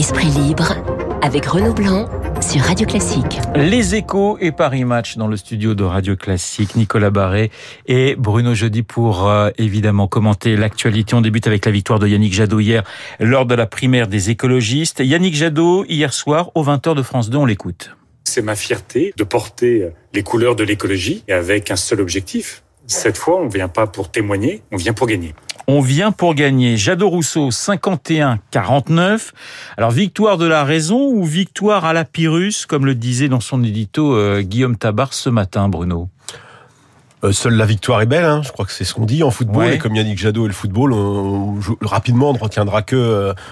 Esprit libre avec Renaud Blanc sur Radio Classique. Les échos et Paris Match dans le studio de Radio Classique. Nicolas Barré et Bruno Jeudi pour euh, évidemment commenter l'actualité. On débute avec la victoire de Yannick Jadot hier lors de la primaire des écologistes. Yannick Jadot hier soir aux 20h de France 2, on l'écoute. C'est ma fierté de porter les couleurs de l'écologie avec un seul objectif. Cette fois, on ne vient pas pour témoigner, on vient pour gagner. On vient pour gagner. Jadot Rousseau, 51-49. Alors, victoire de la raison ou victoire à la Pyrrhus, comme le disait dans son édito euh, Guillaume Tabar ce matin, Bruno? Euh, seule la victoire est belle, hein. je crois que c'est ce qu'on dit en football. Et comme Yannick Jadot et le football, on, rapidement on ne retiendra que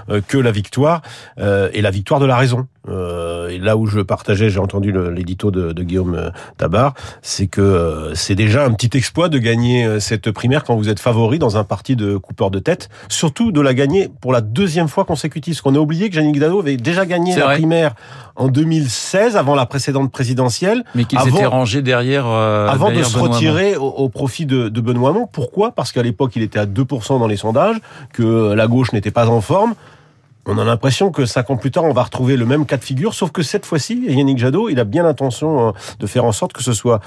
euh, que la victoire et la victoire de la raison. Euh, et là où je partageais, j'ai entendu l'édito de, de, Guillaume euh, Tabar, c'est que euh, c'est déjà un petit exploit de gagner cette primaire quand vous êtes favori dans un parti de coupeur de tête, surtout de la gagner pour la deuxième fois consécutive. Parce qu'on a oublié que Yannick Dado avait déjà gagné la primaire en 2016, avant la précédente présidentielle. Mais qu'ils étaient rangés derrière. avant de se retirer au, profit de, de Benoît Hamon. Pourquoi? Parce qu'à l'époque, il était à 2% dans les sondages, que la gauche n'était pas en forme. On a l'impression que cinq ans plus tard, on va retrouver le même cas de figure, sauf que cette fois-ci, Yannick Jadot, il a bien l'intention euh, de faire en sorte que ce soit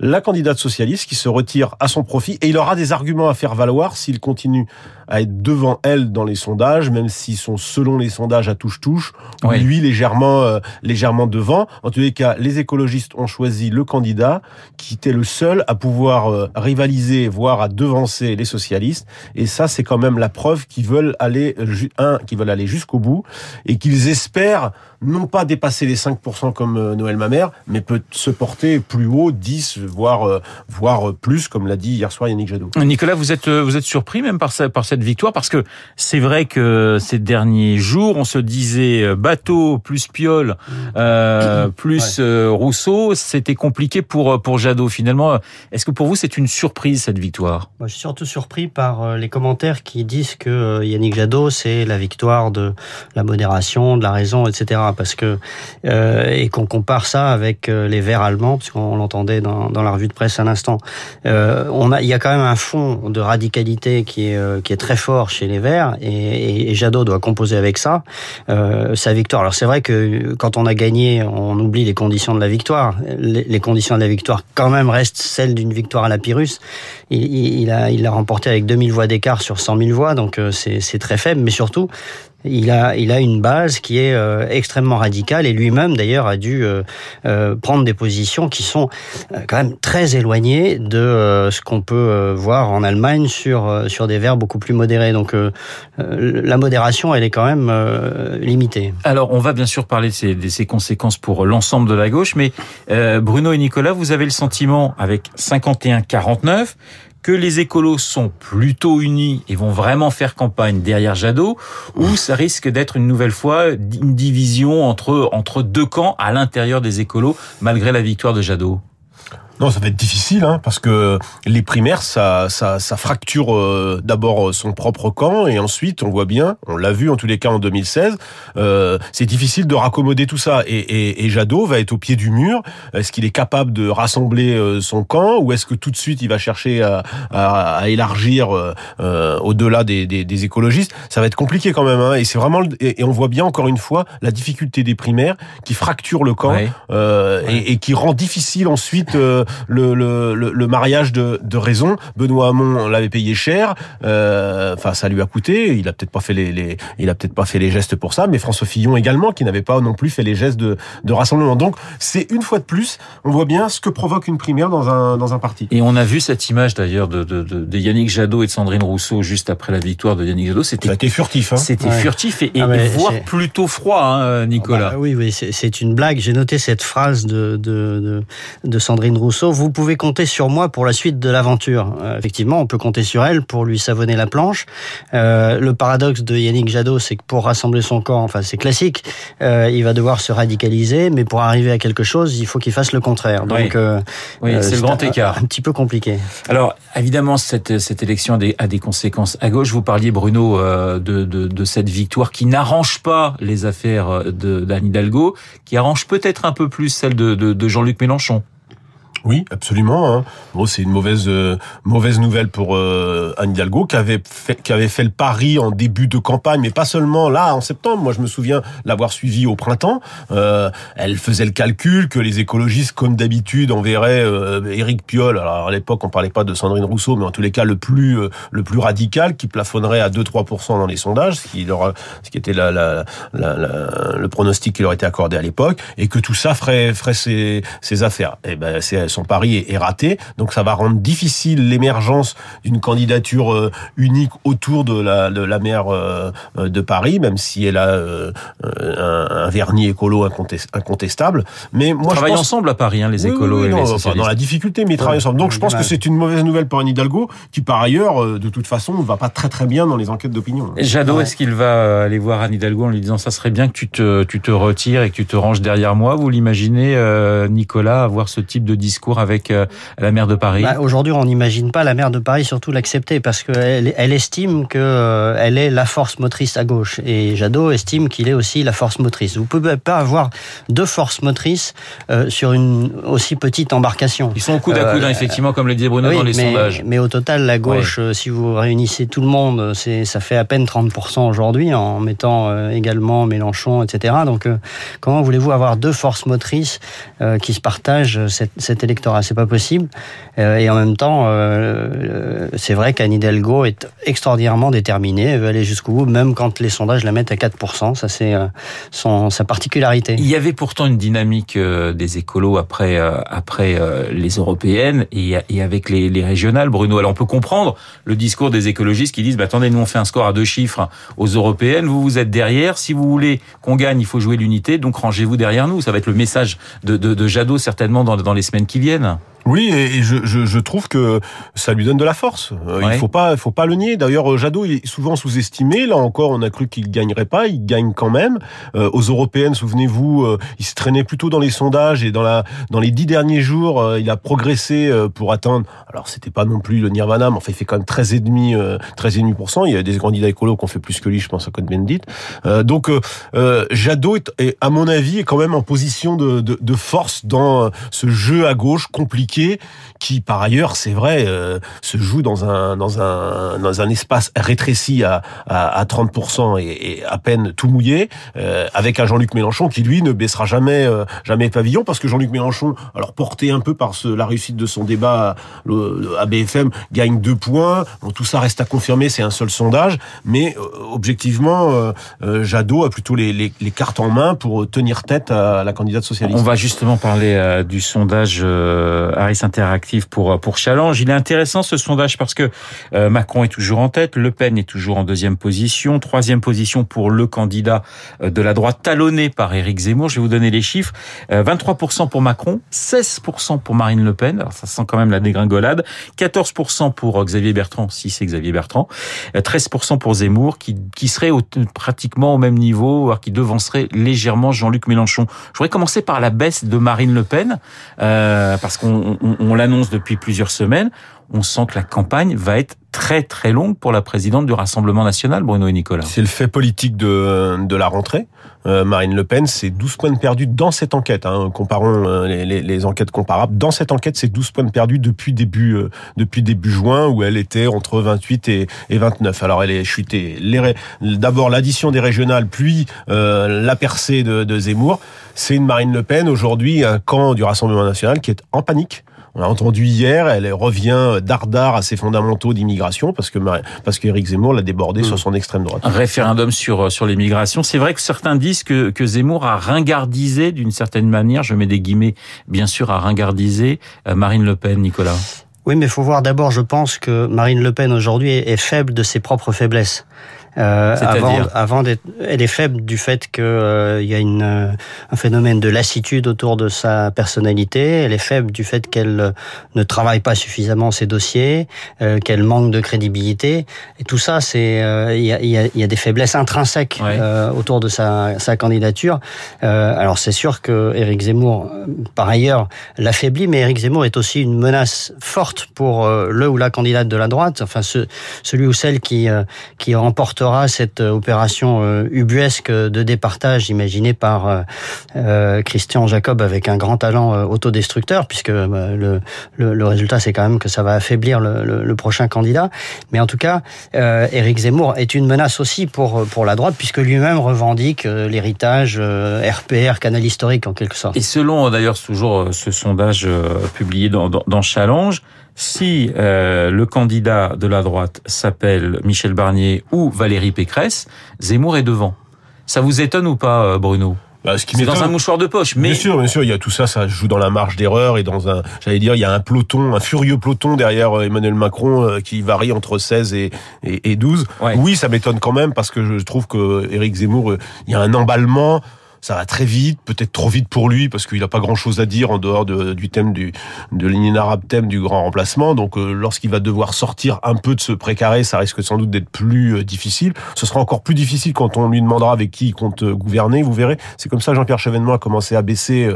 la candidate socialiste qui se retire à son profit et il aura des arguments à faire valoir s'il continue à être devant elle dans les sondages, même s'ils sont selon les sondages à touche-touche, ou lui légèrement euh, légèrement devant. En tous les cas, les écologistes ont choisi le candidat qui était le seul à pouvoir euh, rivaliser, voire à devancer les socialistes. Et ça, c'est quand même la preuve qu'ils veulent aller un, qu'ils veulent aller jusqu'au bout et qu'ils espèrent non pas dépasser les 5% comme euh, Noël Mamère, mais peut se porter plus haut, 10, voire, euh, voire plus, comme l'a dit hier soir Yannick Jadot. Nicolas, vous êtes, euh, vous êtes surpris même par, par cette victoire, parce que c'est vrai que ces derniers jours, on se disait bateau plus Piole, euh, plus Rousseau, c'était compliqué pour, pour Jadot. Finalement, est-ce que pour vous, c'est une surprise cette victoire? Moi, Je suis surtout surpris par les commentaires qui disent que Yannick Jadot, c'est la victoire de la modération, de la raison, etc parce que euh, et qu'on compare ça avec euh, les Verts allemands, parce qu'on l'entendait dans, la revue de presse à l'instant. Euh, on a, il y a quand même un fond de radicalité qui est euh, qui est très fort chez les Verts, et, et, Jadot doit composer avec ça euh, sa victoire. Alors c'est vrai que quand on a gagné, on oublie les conditions de la victoire. Les, conditions de la victoire quand même restent celles d'une victoire à la Pyrrhus. Il, il, a il a remporté avec 2000 voix d'écart sur 100 000 voix, donc c'est très faible, mais surtout il a, il a une base qui est euh, extrêmement radicale et lui-même d'ailleurs a dû euh, euh, prendre des positions qui sont quand même très éloignées de ce qu'on peut voir en Allemagne sur sur des vers beaucoup plus modérés. Donc la modération, elle est quand même limitée. Alors on va bien sûr parler de ces, de ces conséquences pour l'ensemble de la gauche, mais Bruno et Nicolas, vous avez le sentiment avec 51-49 que les écolos sont plutôt unis et vont vraiment faire campagne derrière Jadot, ou ça risque d'être une nouvelle fois une division entre, entre deux camps à l'intérieur des écolos, malgré la victoire de Jadot? Non, ça va être difficile, hein, parce que les primaires, ça, ça, ça fracture euh, d'abord son propre camp, et ensuite, on voit bien, on l'a vu en tous les cas en 2016, euh, c'est difficile de raccommoder tout ça. Et, et, et, Jadot va être au pied du mur. Est-ce qu'il est capable de rassembler euh, son camp, ou est-ce que tout de suite il va chercher à, à, à élargir euh, au-delà des, des, des, écologistes? Ça va être compliqué quand même. Hein, et c'est vraiment, et, on voit bien encore une fois la difficulté des primaires qui fracture le camp Et, et, qui rend difficile ensuite le, le, le, mariage de, de raison. Benoît Hamon l'avait payé cher. Euh, enfin, ça lui a coûté. Il a peut-être pas fait les, les il a peut-être pas fait les gestes pour ça. Mais François Fillon également, qui n'avait pas non plus fait les gestes de, de rassemblement. Donc, c'est une fois de plus, on voit bien ce que provoque une primaire dans un dans un parti. Et on a vu cette image d'ailleurs de, de, de, Yannick Jadot et de Sandrine Rousseau juste après la victoire de Yannick Jadot. C'était furtif. Hein. C'était furtif et, et, ah voire plutôt froid, hein, Nicolas. Ah bah oui, oui, c'est une blague. J'ai noté cette phrase de, de, de, de Sandrine Rousseau vous pouvez compter sur moi pour la suite de l'aventure. Euh, effectivement, on peut compter sur elle pour lui savonner la planche. Euh, le paradoxe de Yannick Jadot, c'est que pour rassembler son corps, enfin c'est classique, euh, il va devoir se radicaliser, mais pour arriver à quelque chose, il faut qu'il fasse le contraire. Donc, oui, c'est le grand écart. Un, petit peu compliqué. Alors, évidemment, cette, cette élection a des, a des conséquences à gauche. Vous parliez, Bruno, de, de, de cette victoire qui n'arrange pas les affaires d'Anne Hidalgo, qui arrange peut-être un peu plus celle de, de, de Jean-Luc Mélenchon. Oui, absolument. Hein. Bon, c'est une mauvaise euh, mauvaise nouvelle pour euh, Anne Hidalgo qui avait fait qui avait fait le pari en début de campagne, mais pas seulement là en septembre. Moi, je me souviens l'avoir suivi au printemps. Euh, elle faisait le calcul que les écologistes, comme d'habitude, enverraient Éric Piolle. Alors à l'époque, on parlait pas de Sandrine Rousseau, mais en tous les cas le plus le plus radical, qui plafonnerait à 2-3% dans les sondages, ce qui leur ce qui était le pronostic qui leur était accordé à l'époque, et que tout ça ferait ferait ses, ses affaires. Et ben c'est son pari est, raté. Donc ça va rendre difficile l'émergence d'une candidature euh, unique autour de la, de la maire euh, de Paris, même si elle a euh, un, vernis écolo incontestable. Mais moi, ils travaillent ensemble à Paris, hein, les écolos et les socialistes. dans la difficulté, mais ils travaillent ensemble. Donc je pense que c'est une mauvaise nouvelle pour Anne Hidalgo, qui par ailleurs, de toute façon, ne va pas très très bien dans les enquêtes d'opinion. Jadot, est-ce qu'il va aller voir Anne Hidalgo en lui disant ça serait bien que tu te, tu te retires et que tu te ranges derrière moi? Vous l'imaginez, Nicolas, avoir ce type de discours avec euh, la maire de Paris bah, Aujourd'hui, on n'imagine pas la maire de Paris surtout l'accepter parce qu'elle elle estime qu'elle euh, est la force motrice à gauche et Jadot estime qu'il est aussi la force motrice. Vous ne pouvez pas avoir deux forces motrices euh, sur une aussi petite embarcation. Ils sont au coude à coude, hein, effectivement, comme le dit Bruno dans les sondages. Mais au total, la gauche, si vous réunissez tout le monde, ça fait à peine 30% aujourd'hui en mettant également Mélenchon, etc. Donc, comment voulez-vous avoir deux forces motrices qui se partagent cette, cette c'est pas possible. Euh, et en même temps, euh, euh, c'est vrai qu'Anne Hidalgo est extraordinairement déterminée, elle veut aller jusqu'au bout, même quand les sondages la mettent à 4%. Ça, c'est sa particularité. Il y avait pourtant une dynamique des écolos après après les européennes et, avec les, les, régionales. Bruno, alors on peut comprendre le discours des écologistes qui disent bah, attendez, nous on fait un score à deux chiffres aux européennes, vous vous êtes derrière. Si vous voulez qu'on gagne, il faut jouer l'unité, donc rangez-vous derrière nous. Ça va être le message de, de, de Jadot certainement dans, dans les semaines qui viennent. Oui, et je, je, je, trouve que ça lui donne de la force. Euh, il faut pas, faut pas le nier. D'ailleurs, Jadot est souvent sous-estimé. Là encore, on a cru qu'il gagnerait pas. Il gagne quand même. Euh, aux européennes, souvenez-vous, euh, il se traînait plutôt dans les sondages et dans la, dans les dix derniers jours, il a progressé pour atteindre. Alors, c'était pas non plus le Nirvana, mais enfin, il fait quand même 13 et demi, 13 et demi Il y a des candidats écolos qui ont fait plus que lui, je pense à Code Bendit. donc, Jadot est, à mon avis, est quand même en position de, de, de force dans ce jeu à gauche compliqué qui par ailleurs, c'est vrai, euh, se joue dans un dans un dans un espace rétréci à à, 30% et, à peine tout mouillé, euh, avec un Jean-Luc Mélenchon qui lui ne baissera jamais euh, jamais pavillon parce que Jean-Luc Mélenchon, alors porté un peu par la réussite de son débat à BFM, gagne deux points. Tout ça reste à confirmer, c'est un seul sondage, mais objectivement, Jadot a plutôt les, cartes en main pour tenir tête à la candidate socialiste. On va justement parler du sondage Paris Interactive pour pour Challenge. Il est intéressant ce sondage parce que euh, Macron est toujours en tête, Le Pen est toujours en deuxième position, troisième position pour le candidat euh, de la droite talonné par Éric Zemmour. Je vais vous donner les chiffres 23% euh, pour Macron, 16% pour Marine Le Pen. Alors ça sent quand même la dégringolade. 14% pour Xavier Bertrand, si c'est Xavier Bertrand. 13% pour Zemmour, qui qui serait pratiquement au même niveau, voire qui devancerait légèrement Jean-Luc Mélenchon. Je voudrais commencer par la baisse de Marine Le Pen parce qu'on on, l'annonce depuis plusieurs semaines, on sent que la campagne va être très très longue pour la présidente du Rassemblement national, Bruno et Nicolas. C'est le fait politique de, de la rentrée. Euh, Marine Le Pen, c'est 12 points de perdus dans cette enquête. Hein. Comparons euh, les, les, enquêtes comparables. Dans cette enquête, c'est 12 points de perdus depuis début euh, depuis début juin, où elle était entre 28 et, et 29. Alors elle est chutée. D'abord l'addition des régionales, puis la percée de, de Zemmour. C'est une Marine Le Pen aujourd'hui, un camp du Rassemblement national qui est en panique on a entendu hier, elle revient dardard à ses fondamentaux d'immigration parce que parce qu'Éric Zemmour l'a débordé sur hmm. son extrême droite. Un référendum sur sur l'immigration. C'est vrai que certains disent que que Zemmour a ringardisé d'une certaine manière, je mets des guillemets bien sûr à ringardisé euh, Marine Le Pen, Nicolas. Oui, mais il faut voir d'abord, je pense que Marine Le Pen aujourd'hui est faible de ses propres faiblesses. Euh, avant, avant elle est faible du fait qu'il euh, y a une, euh, un phénomène de lassitude autour de sa personnalité. Elle est faible du fait qu'elle euh, ne travaille pas suffisamment ses dossiers, qu'elle manque de crédibilité. Et tout ça, c'est il y a, y, a, y, a, des faiblesses intrinsèques autour de sa, sa candidature. alors c'est sûr que Éric Zemmour, par ailleurs, l'affaiblit, mais Éric Zemmour est aussi une menace forte pour le ou la candidate de la droite, enfin ce, celui ou celle qui qui remportera aura cette opération ubuesque de départage imaginée par Christian Jacob avec un grand talent autodestructeur, puisque le, le, résultat c'est quand même que ça va affaiblir le, le, prochain candidat. Mais en tout cas, Éric Zemmour est une menace aussi pour pour la droite, puisque lui-même revendique l'héritage RPR, canal historique en quelque sorte. Et selon d'ailleurs toujours ce sondage publié dans, dans, dans Challenge, si euh, le candidat de la droite s'appelle Michel Barnier ou Valérie Pécresse, Zemmour est devant. Ça vous étonne ou pas, euh, Bruno? Bah, ce qui c'est dans un mouchoir de poche, mais bien sûr, bien sûr, il y a tout ça, ça joue dans la marge d'erreur et dans un, j'allais dire, il y a un peloton, un furieux peloton derrière euh, Emmanuel Macron qui varie entre 16 et, et, 12. Oui, ça m'étonne quand même parce que je trouve que Éric Zemmour, il y a un emballement ça va très vite, peut-être trop vite pour lui parce qu'il n'a pas grand-chose à dire en dehors de, du thème du de l'inénarrable thème du grand remplacement. Donc euh, lorsqu'il va devoir sortir un peu de ce précaré, ça risque sans doute d'être plus euh, difficile. Ce sera encore plus difficile quand on lui demandera avec qui il compte euh, gouverner. Vous verrez, c'est comme ça Jean-Pierre Chevènement a commencé à baisser.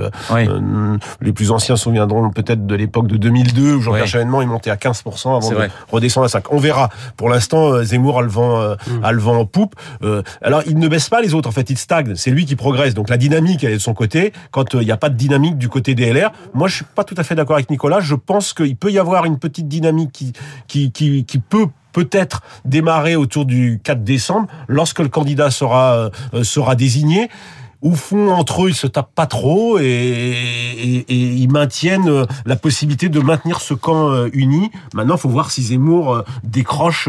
les plus anciens se souviendront peut-être de l'époque de 2002 où Jean-Pierre Chevènement est monté à 15% avant de redescendre à 5. On verra. Pour l'instant, Zemmour a le vent, mm. a le vent en poupe. alors il ne baisse pas les autres. En fait, il stagne. C'est lui qui progresse. Donc la dynamique, elle est de son côté. Quand euh, il n'y a pas de dynamique du côté des LR, moi je suis pas tout à fait d'accord avec Nicolas. Je pense qu'il peut y avoir une petite dynamique qui, peut peut-être démarrer autour du 4 décembre, lorsque le candidat sera, euh, sera désigné au fond, entre eux, ils se tapent pas trop et, et, et, ils maintiennent euh, la possibilité de maintenir ce camp euh, uni. Maintenant, faut voir si Zemmour euh, décroche,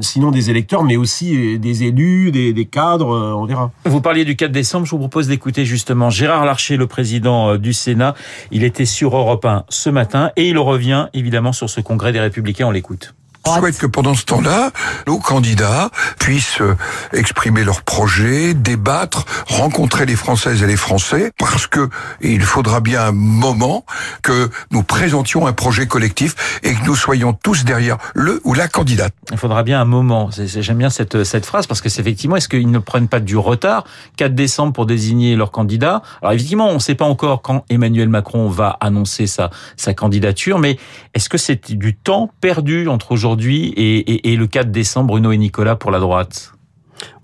sinon des électeurs, mais aussi des élus, des, des cadres, on verra. Vous parliez du 4 décembre, je vous propose d'écouter justement Gérard Larcher, le président du Sénat. Il était sur Europe 1 ce matin et il revient évidemment sur ce congrès des Républicains. On l'écoute. Je souhaite que pendant ce temps-là, nos candidats puissent euh, exprimer leurs projets, débattre, rencontrer les Françaises et les Français, parce que il faudra bien un moment que nous présentions un projet collectif et que nous soyons tous derrière le ou la candidate. Il faudra bien un moment. J'aime bien cette, cette phrase parce que c'est effectivement, est-ce qu'ils ne prennent pas du retard 4 décembre pour désigner leur candidat Alors effectivement, on ne sait pas encore quand Emmanuel Macron va annoncer sa, sa candidature, mais est-ce que c'est du temps perdu entre aujourd'hui aujourd'hui et, le 4 décembre, Bruno et Nicolas pour la droite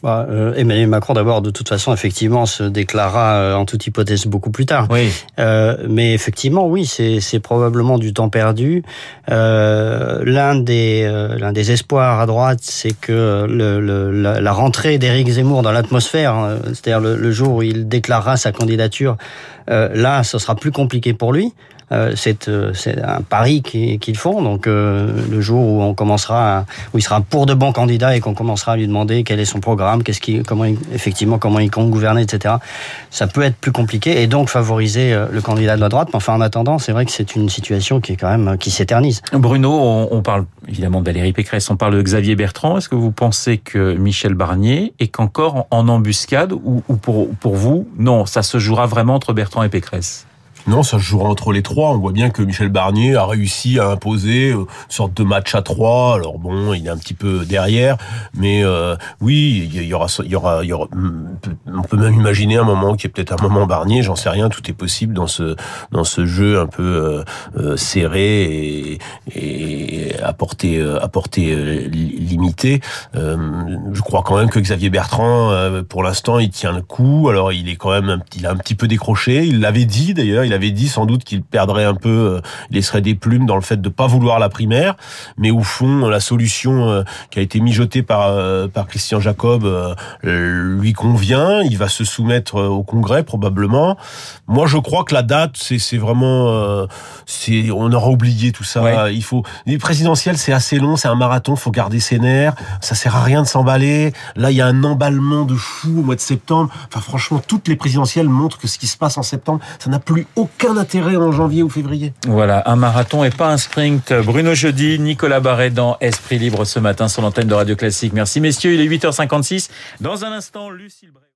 bah, euh, Emmanuel Macron, d'abord, de toute façon, effectivement, se déclara euh, en toute hypothèse beaucoup plus tard. Oui. Euh, mais effectivement, oui, c'est probablement du temps perdu. Euh, l'un des l'un des espoirs à droite, c'est que le, le, la, rentrée d'Éric Zemmour dans l'atmosphère, hein, c'est-à-dire le, le, jour où il déclarera sa candidature, là, ce sera plus compliqué pour lui. Euh, euh, c'est un pari qu'ils font. Donc euh, le jour où on commencera, où il sera pour de bons candidats et qu'on commencera à lui demander quel est son programme, qu'est-ce qui, comment effectivement comment il compte gouverner, etc. Ça peut être plus compliqué et donc favoriser le candidat de la droite. Mais enfin en attendant, c'est vrai que c'est une situation qui est quand même qui s'éternise. Bruno, on, parle évidemment de Valérie Pécresse, on parle de Xavier Bertrand. Est-ce que vous pensez que Michel Barnier est qu'encore en embuscade ou, ou pour, pour vous, non, ça se jouera vraiment entre Bertrand et Pécresse? Non, ça se jouera entre les trois. On voit bien que Michel Barnier a réussi à imposer euh, une sorte de match à trois. Alors bon, il est un petit peu derrière, mais euh, oui, il y aura, il y aura, il y aura. On peut même imaginer un moment qui est peut-être un moment Barnier. J'en sais rien. Tout est possible dans ce dans ce jeu un peu euh, serré et, à portée limitée. je crois quand même que Xavier Bertrand, pour l'instant, il tient le coup. Alors il est quand même, il a un petit peu décroché. Il l'avait dit d'ailleurs. Il avait dit sans doute qu'il perdrait un peu, euh, il laisserait des plumes dans le fait de pas vouloir la primaire, mais au fond, la solution euh, qui a été mijotée par euh, par Christian Jacob lui convient. Il va se soumettre au Congrès probablement. Moi, je crois que la date, c'est c'est vraiment, c'est on aura oublié tout ça. Il faut les présidentielles, c'est assez long, c'est un marathon, faut garder ses nerfs. Ça sert à rien de s'emballer. Là, il y a un emballement de fou au mois de septembre. Enfin, franchement, toutes les présidentielles montrent que ce qui se passe en septembre, ça n'a plus aucun intérêt en janvier ou février. Voilà, un marathon et pas un sprint. Bruno Jeudi, Nicolas Barret dans Esprit Libre ce matin sur l'antenne de Radio Classique. Merci messieurs, il est 8h56. Dans un instant, Lucille